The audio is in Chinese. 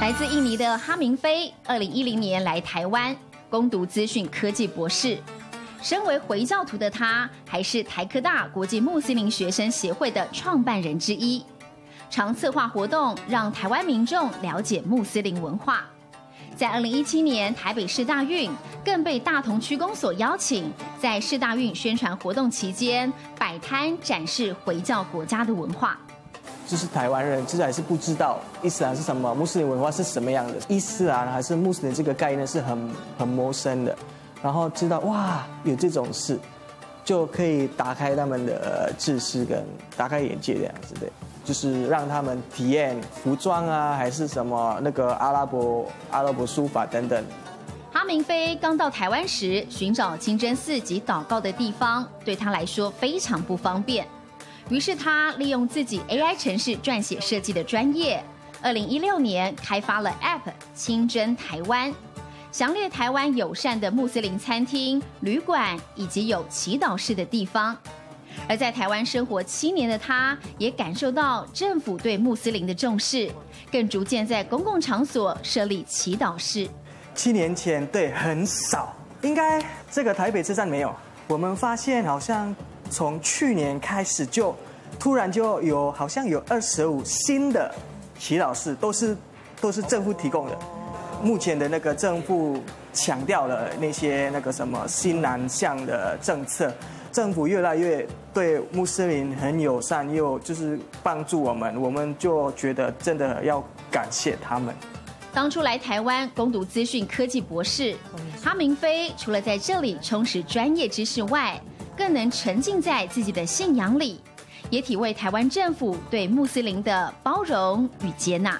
来自印尼的哈明飞，二零一零年来台湾攻读资讯科技博士。身为回教徒的他，还是台科大国际穆斯林学生协会的创办人之一，常策划活动，让台湾民众了解穆斯林文化。在二零一七年台北市大运，更被大同区公所邀请，在市大运宣传活动期间摆摊展示回教国家的文化。就是台湾人，其实还是不知道伊斯兰是什么，穆斯林文化是什么样的。伊斯兰还是穆斯林这个概念是很很陌生的。然后知道哇，有这种事，就可以打开他们的知识跟打开眼界这样子的，就是让他们体验服装啊，还是什么那个阿拉伯阿拉伯书法等等。哈明飞刚到台湾时，寻找清真寺及祷告的地方，对他来说非常不方便。于是他利用自己 AI 城市撰写设计的专业，二零一六年开发了 App 清真台湾，详列台湾友善的穆斯林餐厅、旅馆以及有祈祷室的地方。而在台湾生活七年的他，也感受到政府对穆斯林的重视，更逐渐在公共场所设立祈祷室。七年前，对，很少，应该这个台北车站没有。我们发现好像。从去年开始就突然就有好像有二十五新的祈祷室，都是都是政府提供的。目前的那个政府强调了那些那个什么新南向的政策，政府越来越对穆斯林很友善，又就是帮助我们，我们就觉得真的要感谢他们。当初来台湾攻读资讯科技博士，哈明飞除了在这里充实专业知识外，更能沉浸在自己的信仰里，也体味台湾政府对穆斯林的包容与接纳。